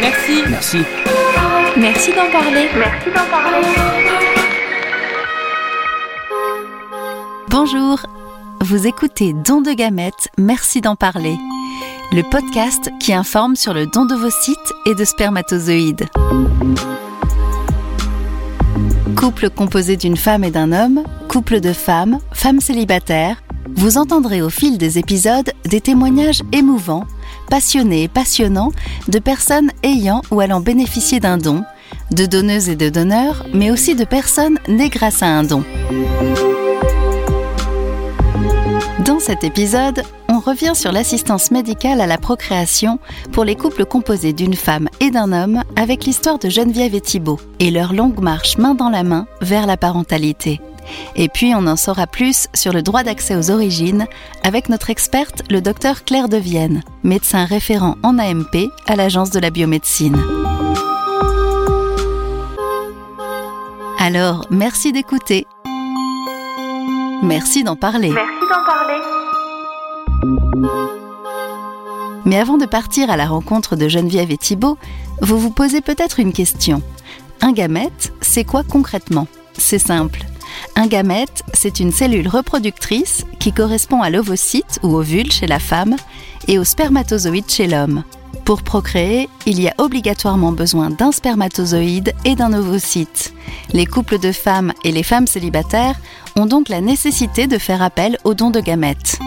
Merci. Merci. Merci d'en parler. Merci d'en parler. Bonjour, vous écoutez Don de gamètes, merci d'en parler. Le podcast qui informe sur le don de vos sites et de spermatozoïdes. Couple composé d'une femme et d'un homme, couple de femmes, femmes célibataires, vous entendrez au fil des épisodes des témoignages émouvants, passionnés et passionnants de personnes ayant ou allant bénéficier d'un don, de donneuses et de donneurs, mais aussi de personnes nées grâce à un don. Dans cet épisode, on revient sur l'assistance médicale à la procréation pour les couples composés d'une femme et d'un homme avec l'histoire de Geneviève et Thibault et leur longue marche main dans la main vers la parentalité. Et puis on en saura plus sur le droit d'accès aux origines avec notre experte, le docteur Claire de Vienne, médecin référent en AMP à l'Agence de la biomédecine. Alors, merci d'écouter. Merci d'en parler. Merci d'en parler. Mais avant de partir à la rencontre de Geneviève et Thibault, vous vous posez peut-être une question. Un gamète, c'est quoi concrètement? C'est simple. Un gamète, c'est une cellule reproductrice qui correspond à l'ovocyte ou ovule chez la femme et au spermatozoïde chez l'homme. Pour procréer, il y a obligatoirement besoin d'un spermatozoïde et d'un ovocyte. Les couples de femmes et les femmes célibataires ont donc la nécessité de faire appel au don de gamètes.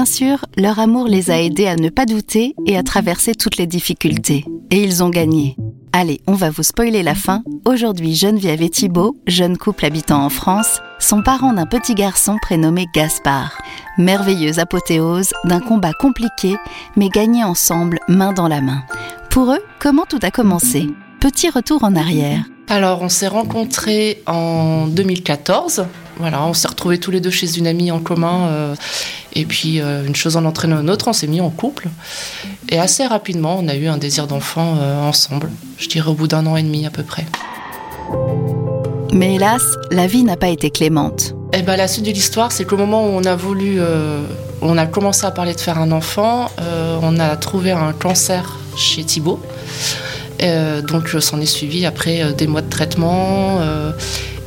Bien sûr, leur amour les a aidés à ne pas douter et à traverser toutes les difficultés. Et ils ont gagné. Allez, on va vous spoiler la fin. Aujourd'hui, Geneviève et Thibault, jeunes couple habitant en France, sont parents d'un petit garçon prénommé Gaspard. Merveilleuse apothéose d'un combat compliqué, mais gagné ensemble, main dans la main. Pour eux, comment tout a commencé? Petit retour en arrière. Alors, on s'est rencontrés en 2014. Voilà, on s'est retrouvés tous les deux chez une amie en commun. euh, et puis, euh, une chose en entraînant une autre, on s'est mis en couple. Et assez rapidement, on a eu un désir d'enfant euh, ensemble. Je dirais au bout d'un an et demi à peu près. Mais hélas, la vie n'a pas été clémente. Et ben, la suite de l'histoire, c'est qu'au moment où on a voulu, on a commencé à parler de faire un enfant, on a trouvé un cancer chez Thibault. Euh, donc, s'en est suivi après des mois de traitement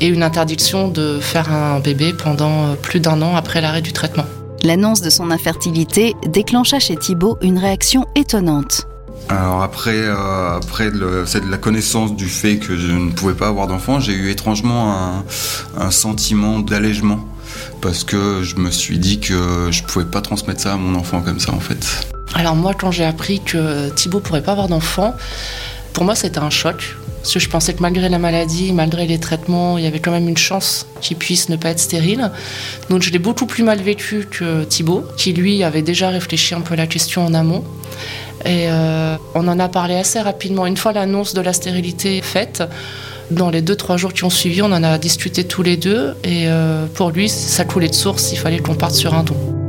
et une interdiction de faire un bébé pendant euh, plus d'un an après l'arrêt du traitement. L'annonce de son infertilité déclencha chez Thibault une réaction étonnante. Alors après, euh, après le- c'est de la connaissance du fait que je ne pouvais pas avoir d'enfant, j'ai eu étrangement un, un sentiment d'allègement parce que je me suis dit que je pouvais pas transmettre ça à mon enfant comme ça en fait. Alors moi, quand j'ai appris que Thibaut pourrait pas avoir d'enfant, pour moi c'était un choc. Parce que je pensais que malgré la maladie, malgré les traitements, il y avait quand même une chance qu'il puisse ne pas être stérile. Donc je l'ai beaucoup plus mal vécu que Thibaut, qui lui avait déjà réfléchi un peu à la question en amont. Et euh, on en a parlé assez rapidement. Une fois l'annonce de la stérilité faite, dans les deux, trois jours qui ont suivi, on en a discuté tous les deux. Et euh, pour lui, ça coulait de source, il fallait qu'on parte sur un don.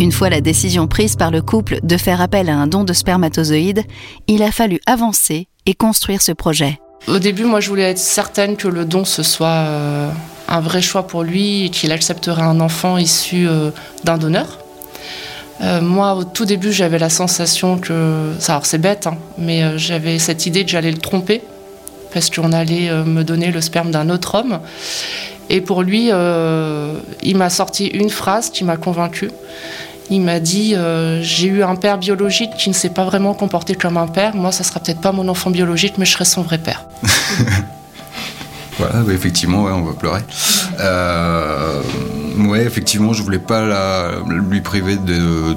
Une fois la décision prise par le couple de faire appel à un don de spermatozoïdes, il a fallu avancer et construire ce projet. Au début, moi, je voulais être certaine que le don, ce soit euh, un vrai choix pour lui et qu'il accepterait un enfant issu euh, d'un donneur. Euh, moi, au tout début, j'avais la sensation que... Alors, c'est bête, hein, mais j'avais cette idée que j'allais le tromper parce qu'on allait euh, me donner le sperme d'un autre homme. Et pour lui, euh, il m'a sorti une phrase qui m'a convaincue. Il m'a dit euh, J'ai eu un père biologique qui ne s'est pas vraiment comporté comme un père. Moi, ça sera peut-être pas mon enfant biologique, mais je serai son vrai père. Voilà, effectivement, ouais, on va pleurer. Euh, ouais, effectivement, je voulais pas la- lui priver de,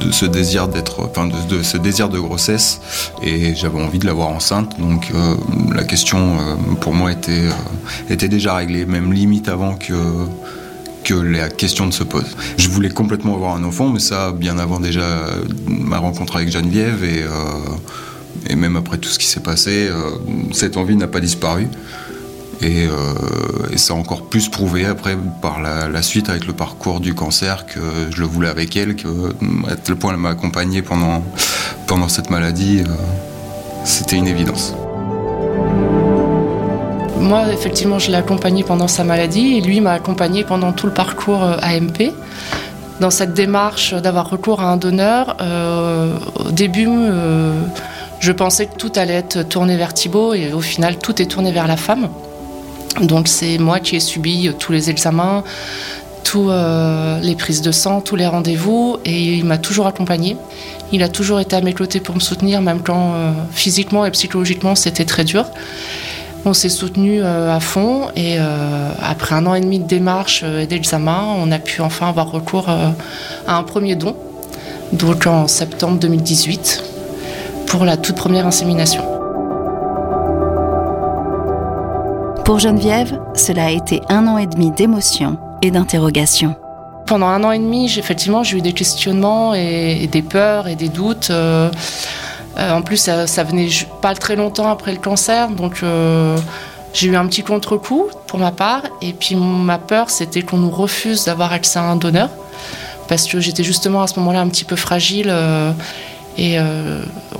de, ce désir d'être, enfin, de, ce désir de grossesse, et j'avais envie de l'avoir enceinte. Donc, euh, la question euh, pour moi était euh, était déjà réglée, même limite avant que que la question ne se pose. Je voulais complètement avoir un enfant, mais ça bien avant déjà ma rencontre avec Geneviève et et même après tout ce qui s'est passé, cette envie n'a pas disparu. Et, euh, et ça a encore plus prouvé après par la, suite avec le parcours du cancer que je le voulais avec elle, que à tel point elle m'a accompagné pendant, pendant cette maladie, euh, c'était une évidence. moi, effectivement, je l'ai accompagné pendant sa maladie et lui m'a accompagné pendant tout le parcours AMP. Dans cette démarche d'avoir recours à un donneur, au début, je pensais que tout allait être tourné vers Thibaut et au final, tout est tourné vers la femme. Donc c'est moi qui ai subi tous les examens, toutes euh, les prises de sang, tous les rendez-vous, et il m'a toujours accompagné. Il a toujours été à mes côtés pour me soutenir, même quand euh, physiquement et psychologiquement c'était très dur. On s'est soutenu euh, à fond et après un an et demi de démarche et d'examen, on a pu enfin avoir recours à un premier don, donc en septembre 2018, pour la toute première insémination. Pour Geneviève, cela a été un an et demi d'émotion et d'interrogation. Pendant un an et demi, effectivement, j'ai eu des questionnements et, des peurs et des doutes. Euh, euh, en plus, ça, ça, venait pas très longtemps après le cancer, donc euh, j'ai eu un petit contre-coup pour ma part. Et puis ma peur, c'était qu'on nous refuse d'avoir accès à un donneur, parce que j'étais justement à ce moment-là un petit peu fragile. et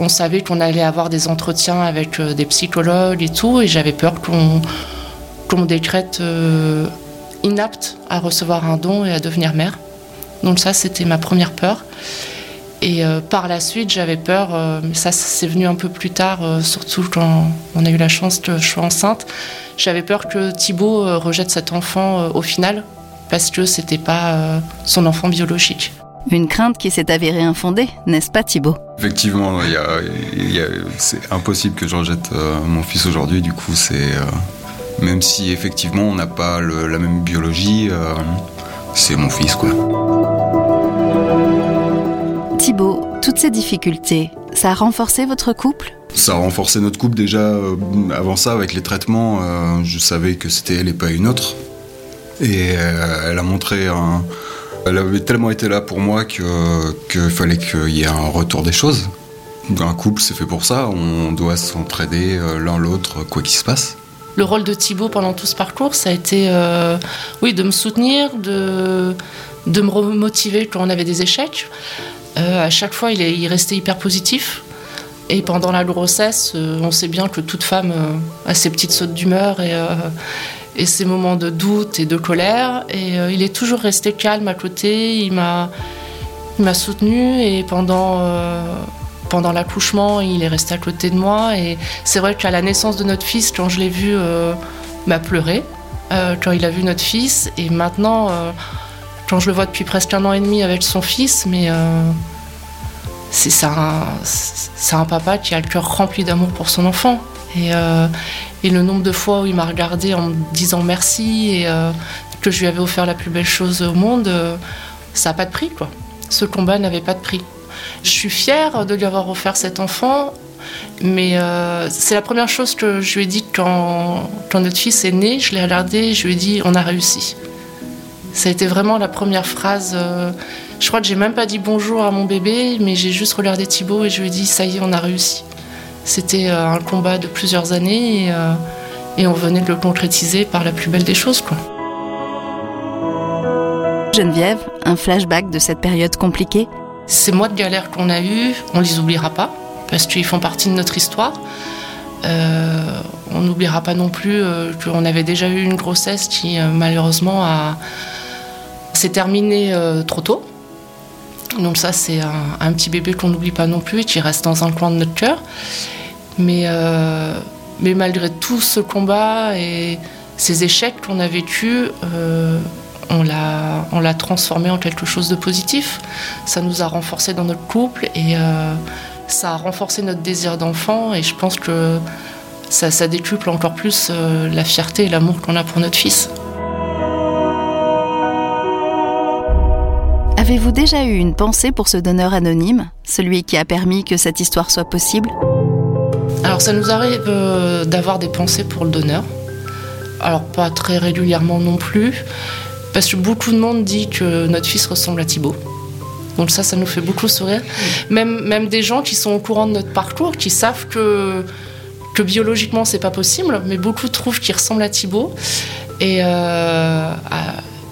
on savait qu'on allait avoir des entretiens avec des psychologues et tout, et j'avais peur qu'on qu'on décrète euh, inapte à recevoir un don et à devenir mère. Donc ça, c'était ma première peur. Et euh, par la suite, j'avais peur, euh, mais ça, c'est venu un peu plus tard, surtout quand on a eu la chance que je sois enceinte. J'avais peur que Thibaut rejette cet enfant au final, parce que c'était pas son enfant biologique. Une crainte qui s'est avérée infondée, n'est-ce pas Thibaut? Effectivement, c'est impossible que je rejette mon fils aujourd'hui, du coup c'est même si effectivement on n'a pas la même biologie, euh, c'est mon fils quoi. Thibaut, toutes ces difficultés, ça a renforcé votre couple? Ça a renforcé notre couple déjà. Euh, avant ça, avec les traitements, euh, je savais que c'était elle et pas une autre. Et elle a montré un. Elle avait tellement été là pour moi qu'il fallait qu'il y ait un retour des choses. Un couple, c'est fait pour ça. On doit s'entraider l'un l'autre, quoi qu'il se passe le rôle de Thibaut pendant tout ce parcours, ça a été euh, oui, de me soutenir, de, de me remotiver quand on avait des échecs. Euh, à chaque fois, il, est, il restait hyper positif. Et pendant la grossesse, euh, on sait bien que toute femme a ses petites sautes d'humeur et, et, ses moments de doute et de colère. Et il est toujours resté calme à côté. Il m'a, il m'a soutenu et pendant pendant l'accouchement, il est resté à côté de moi. Et c'est vrai qu'à la naissance de notre fils, quand je l'ai vu, euh, m'a pleuré. Euh, quand il a vu notre fils. Et maintenant, euh, quand je le vois depuis presque un an et demi avec son fils, mais c'est un, un, papa qui a le cœur rempli d'amour pour son enfant. Et, et, le nombre de fois où il m'a regardé en me disant merci et que je lui avais offert la plus belle chose au monde, ça n'a pas de prix. Quoi. Ce combat n'avait pas de prix. Je suis fière de lui avoir offert cet enfant, mais euh, c'est la première chose que je lui ai dit quand, notre fils est né. Je l'ai regardé je lui ai dit on a réussi. Ça a été vraiment la première phrase. Euh, je crois que j'ai même pas dit bonjour à mon bébé, mais j'ai juste regardé Thibaut et je lui ai dit ça y est, on a réussi. C'était euh, un combat de plusieurs années et, et, on venait de le concrétiser par la plus belle des choses. Quoi. Geneviève, un flashback de cette période compliquée? Ces mois de galère qu'on a eus, on les oubliera pas, parce qu'ils font partie de notre histoire. Euh, on n'oubliera pas non plus euh, qu'on avait déjà eu une grossesse qui euh, malheureusement s'est terminée trop tôt. Donc ça c'est un, petit bébé qu'on n'oublie pas non plus et qui reste dans un coin de notre cœur. Mais, mais malgré tout ce combat et ces échecs qu'on a vécus, on l'a, on l'a transformé en quelque chose de positif. Ça nous a renforcé dans notre couple et euh, ça a renforcé notre désir d'enfant. Et je pense que ça, ça décuple encore plus euh, la fierté et l'amour qu'on a pour notre fils. Avez-vous déjà eu une pensée pour ce donneur anonyme, celui qui a permis que cette histoire soit possible? Alors ça nous arrive euh, d'avoir des pensées pour le donneur. Alors pas très régulièrement non plus, parce que beaucoup de monde dit que notre fils ressemble à Thibaut. Donc ça, ça nous fait beaucoup sourire. Même, même des gens qui sont au courant de notre parcours, qui savent que, que biologiquement, c'est pas possible, mais beaucoup trouvent qu'il ressemble à Thibaut. Et euh,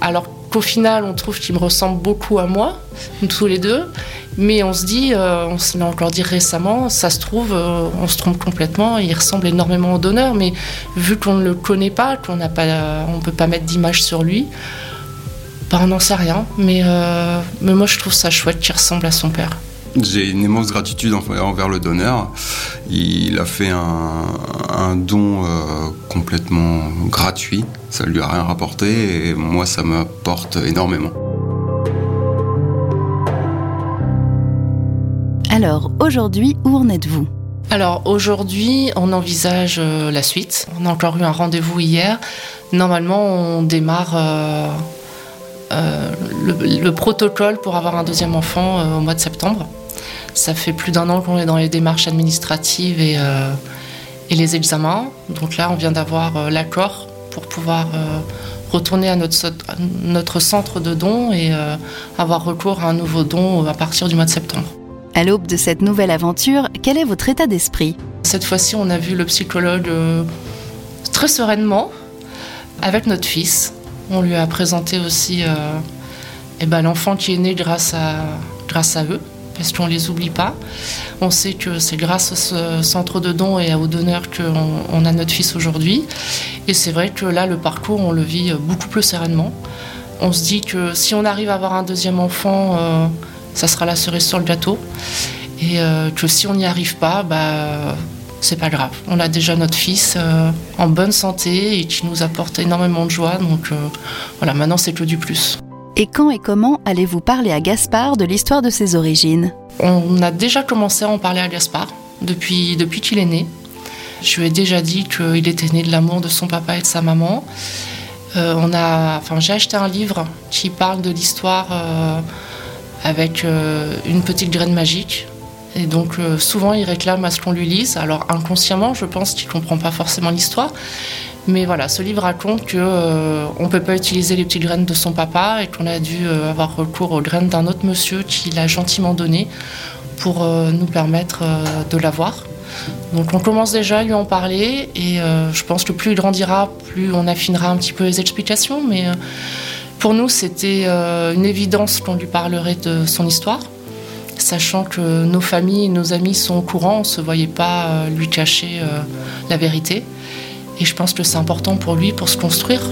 alors qu'au final, on trouve qu'il me ressemble beaucoup à moi, tous les deux. Mais on se dit, euh, on se l'a encore dit récemment, ça se trouve, euh, on se trompe complètement, il ressemble énormément au donneur, mais vu qu'on ne le connaît pas, qu'on n'a pas, on peut pas mettre d'image sur lui, bah, on n'en sait rien. Mais, euh, mais moi, je trouve ça chouette qu'il ressemble à son père. J'ai une immense gratitude envers le donneur. Il a fait un, don complètement gratuit. Ça lui a rien rapporté et moi, ça m'apporte énormément. Alors, aujourd'hui, où en êtes-vous? Alors aujourd'hui, on envisage euh, la suite. On a encore eu un rendez-vous hier. Normalement, on démarre euh, euh, le, protocole pour avoir un deuxième enfant au mois de septembre. Ça fait plus d'un an qu'on est dans les démarches administratives et, et, les examens. Donc là, on vient d'avoir l'accord pour pouvoir retourner à notre, notre, centre de dons et avoir recours à un nouveau don à partir du mois de septembre. À l'aube de cette nouvelle aventure, quel est votre état d'esprit? Cette fois-ci, on a vu le psychologue euh, très sereinement avec notre fils. On lui a présenté aussi euh, eh ben, l'enfant qui est né grâce à, eux, parce qu'on ne les oublie pas. On sait que c'est grâce à ce centre de dons et aux donneurs qu'on on a notre fils aujourd'hui. Et c'est vrai que là, le parcours, on le vit beaucoup plus sereinement. On se dit que si on arrive à avoir un deuxième enfant, euh, ça sera la cerise sur le gâteau. Et euh, que si on n'y arrive pas, bah, c'est pas grave. On a déjà notre fils euh, en bonne santé et qui nous apporte énormément de joie. Donc euh, voilà, maintenant c'est que du plus. Et quand et comment allez-vous parler à Gaspard de l'histoire de ses origines? On a déjà commencé à en parler à Gaspard depuis, depuis qu'il est né. Je lui ai déjà dit qu'il était né de l'amour de son papa et de sa maman. on a, enfin, j'ai acheté un livre qui parle de l'histoire avec euh, une petite graine magique. Et donc euh, souvent il réclame à ce qu'on lui lise. Alors inconsciemment, je pense qu'il comprend pas forcément l'histoire. Mais voilà, ce livre raconte qu'on euh, ne peut pas utiliser les petites graines de son papa et qu'on a dû avoir recours aux graines d'un autre monsieur qui l'a gentiment donné pour nous permettre de l'avoir. Donc on commence déjà à lui en parler et je pense que plus il grandira, plus on affinera un petit peu les explications. Mais pour nous, c'était euh, une évidence qu'on lui parlerait de son histoire, sachant que nos familles et nos amis sont au courant, on ne se voyait pas euh, lui cacher euh, la vérité. Et je pense que c'est important pour lui pour se construire.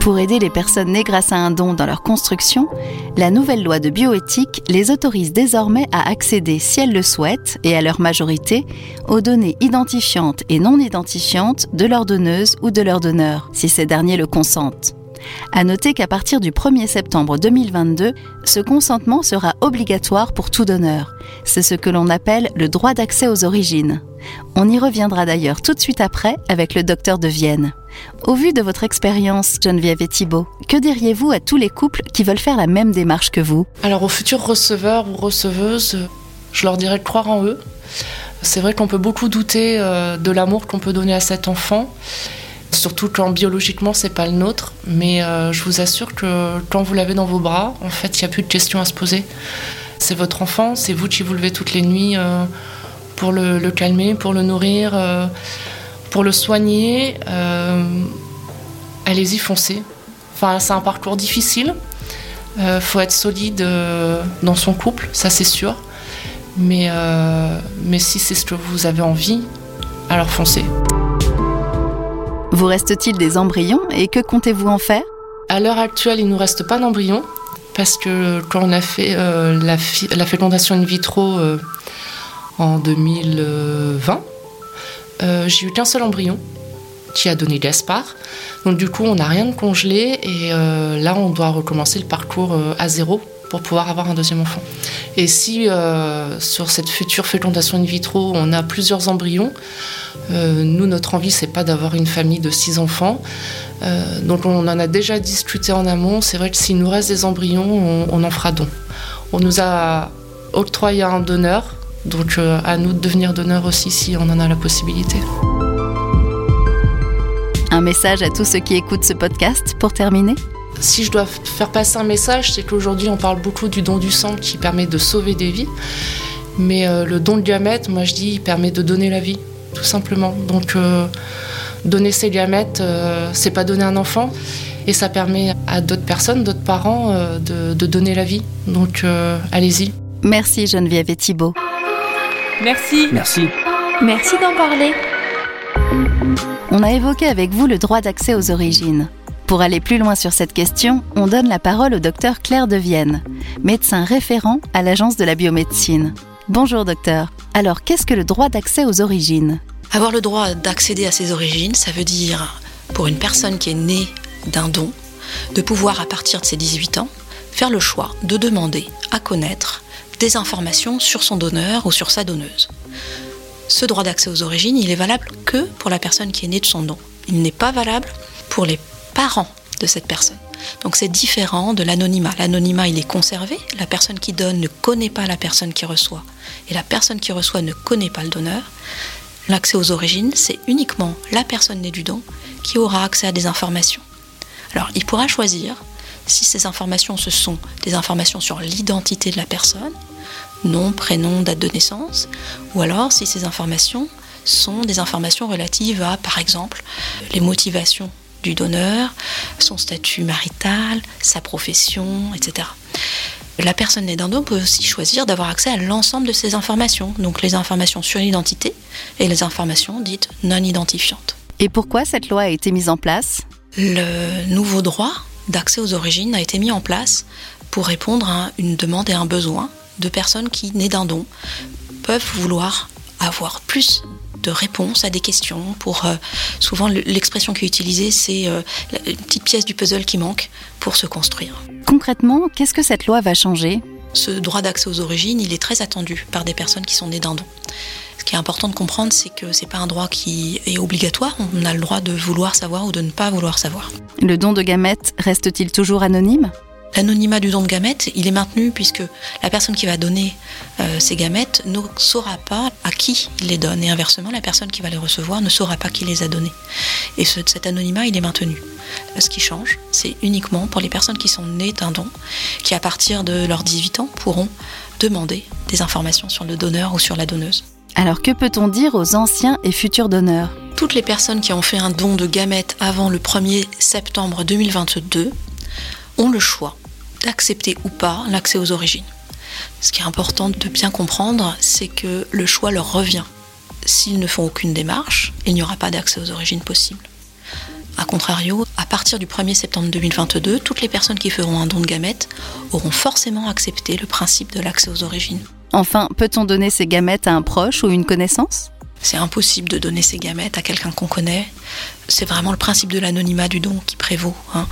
Pour aider les personnes nées grâce à un don dans leur construction, la nouvelle loi de bioéthique les autorise désormais à accéder, si elles le souhaitent, et à leur majorité, aux données identifiantes et non identifiantes de leur donneuse ou de leur donneur, si ces derniers le consentent. À noter qu'à partir du 1er septembre 2022, ce consentement sera obligatoire pour tout donneur. C'est ce que l'on appelle le droit d'accès aux origines. On y reviendra d'ailleurs tout de suite après avec le docteur de Vienne. Au vu de votre expérience, Geneviève et Thibault, que diriez-vous à tous les couples qui veulent faire la même démarche que vous? Alors aux futurs receveurs ou receveuses, je leur dirais de croire en eux. C'est vrai qu'on peut beaucoup douter euh, de l'amour qu'on peut donner à cet enfant surtout quand biologiquement c'est pas le nôtre. Mais euh, je vous assure que quand vous l'avez dans vos bras, en fait, il n'y a plus de questions à se poser. C'est votre enfant, c'est vous qui vous levez toutes les nuits euh, pour le, calmer, pour le nourrir, euh, pour le soigner. Allez-y, foncez. Enfin, c'est un parcours difficile. Il faut être solide dans son couple, ça c'est sûr. Mais, mais si c'est ce que vous avez envie, alors foncez. Vous reste-t-il des embryons et que comptez-vous en faire? À l'heure actuelle, il ne nous reste pas d'embryons parce que quand on a fait euh, la, fécondation in vitro euh, en 2020, euh, j'ai eu qu'un seul embryon qui a donné Gaspard. Donc du coup, on n'a rien de congelé et là, on doit recommencer le parcours à zéro pour pouvoir avoir un deuxième enfant. Et si sur cette future fécondation in vitro, on a plusieurs embryons, euh, nous, notre envie, c'est pas d'avoir une famille de six enfants. Euh, donc on en a déjà discuté en amont. C'est vrai que s'il nous reste des embryons, on, en fera don. On nous a octroyé un donneur, donc euh, à nous de devenir donneur aussi si on en a la possibilité. Un message à tous ceux qui écoutent ce podcast pour terminer si je dois faire passer un message, c'est qu'aujourd'hui on parle beaucoup du don du sang qui permet de sauver des vies. Mais le don de gamètes, moi je dis, il permet de donner la vie tout simplement. Donc, euh, donner ses gamètes, c'est pas donner un enfant. Et ça permet à d'autres personnes, d'autres parents, de, de, donner la vie. Donc allez-y. Merci Geneviève et Thibault. Merci. Merci. Merci d'en parler. On a évoqué avec vous le droit d'accès aux origines. Pour aller plus loin sur cette question, on donne la parole au docteur Claire de Vienne, médecin référent à l'Agence de la biomédecine. Bonjour docteur. Alors qu'est-ce que le droit d'accès aux origines? Avoir le droit d'accéder à ses origines, ça veut dire, pour une personne qui est née d'un don, de pouvoir, à partir de ses 18 ans, faire le choix de demander à connaître des informations sur son donneur ou sur sa donneuse. Ce droit d'accès aux origines, il est valable que pour la personne qui est née de son don. Il n'est pas valable pour les parents de cette personne. Donc c'est différent de l'anonymat. L'anonymat, il est conservé. La personne qui donne ne connaît pas la personne qui reçoit. Et la personne qui reçoit ne connaît pas le donneur. L'accès aux origines, c'est uniquement la personne née du don qui aura accès à des informations. Alors, il pourra choisir si ces informations, ce sont des informations sur l'identité de la personne, nom, prénom, date de naissance, ou alors si ces informations sont des informations relatives à, par exemple, les motivations du donneur, son statut marital, sa profession, etc. La personne née d'un don peut aussi choisir d'avoir accès à l'ensemble de ces informations, donc les informations sur l'identité et les informations dites non identifiantes. Et pourquoi cette loi a été mise en place? Le nouveau droit d'accès aux origines a été mis en place pour répondre à une demande et un besoin de personnes qui, nées d'un don, peuvent vouloir avoir plus de réponses à des questions. Pour euh, souvent l'expression qui est utilisée, c'est euh, une petite pièce du puzzle qui manque pour se construire. Concrètement, qu'est-ce que cette loi va changer? Ce droit d'accès aux origines, il est très attendu par des personnes qui sont nées d'un don. Ce qui est important de comprendre, c'est que c'est pas un droit qui est obligatoire. On a le droit de vouloir savoir ou de ne pas vouloir savoir. Le don de gamètes reste-t-il toujours anonyme? L'anonymat du don de gamètes, il est maintenu puisque la personne qui va donner euh, ces gamètes ne saura pas à qui il les donne et inversement, la personne qui va les recevoir ne saura pas qui les a donnés. Et cet anonymat, il est maintenu. Ce qui change, c'est uniquement pour les personnes qui sont nées d'un don, qui à partir de leurs 18 ans pourront demander des informations sur le donneur ou sur la donneuse. Alors que peut-on dire aux anciens et futurs donneurs? Toutes les personnes qui ont fait un don de gamètes avant le 1er septembre 2022 ont le choix d'accepter ou pas l'accès aux origines. Ce qui est important de bien comprendre, c'est que le choix leur revient. S'ils ne font aucune démarche, il n'y aura pas d'accès aux origines possible. A contrario, à partir du 1er septembre 2022, toutes les personnes qui feront un don de gamètes auront forcément accepté le principe de l'accès aux origines. Enfin, peut-on donner ces gamètes à un proche ou une connaissance? C'est impossible de donner ses gamètes à quelqu'un qu'on connaît. C'est vraiment le principe de l'anonymat du don qui prévaut. Hein.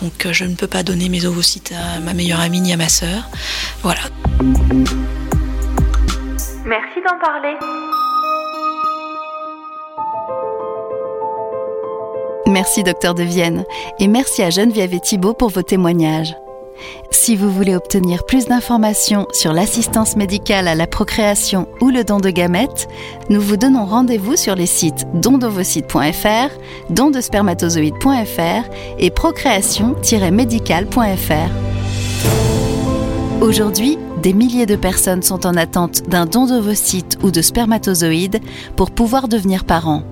Donc euh, je ne peux pas donner mes ovocytes à ma meilleure amie ni à ma sœur. Voilà. Merci d'en parler. Merci docteur de Vienne et merci à Geneviève et Thibault pour vos témoignages. Si vous voulez obtenir plus d'informations sur l'assistance médicale à la procréation ou le don de gamètes, nous vous donnons rendez-vous sur les sites dondovocytes.fr, dondespermatozoïdes.fr et procréation-médicale.fr. Aujourd'hui, des milliers de personnes sont en attente d'un don d'ovocytes ou de spermatozoïdes pour pouvoir devenir parents.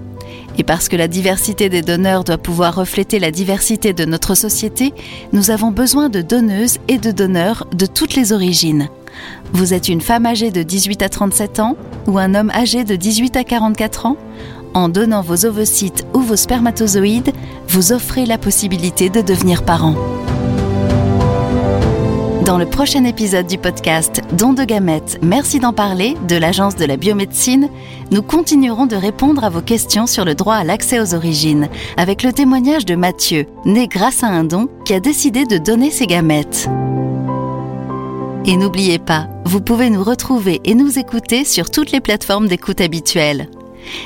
Et parce que la diversité des donneurs doit pouvoir refléter la diversité de notre société, nous avons besoin de donneuses et de donneurs de toutes les origines. Vous êtes une femme âgée de 18 à 37 ans ou un homme âgé de 18 à 44 ans? En donnant vos ovocytes ou vos spermatozoïdes, vous offrez la possibilité de devenir parent. Dans le prochain épisode du podcast Don de gamètes, merci d'en parler de l'Agence de la biomédecine, nous continuerons de répondre à vos questions sur le droit à l'accès aux origines, avec le témoignage de Mathieu, né grâce à un don, qui a décidé de donner ses gamètes. Et n'oubliez pas, vous pouvez nous retrouver et nous écouter sur toutes les plateformes d'écoute habituelles.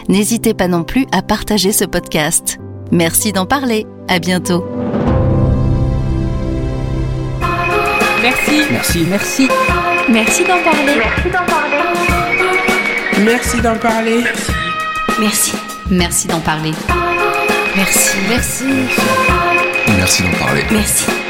N'hésitez pas non plus à partager ce podcast. Merci d'en parler. À bientôt. Merci. Merci. Merci. Merci d'en parler. Merci d'en parler. Merci d'en parler. Merci. Merci d'en parler. Merci. Merci. Merci d'en parler. Merci.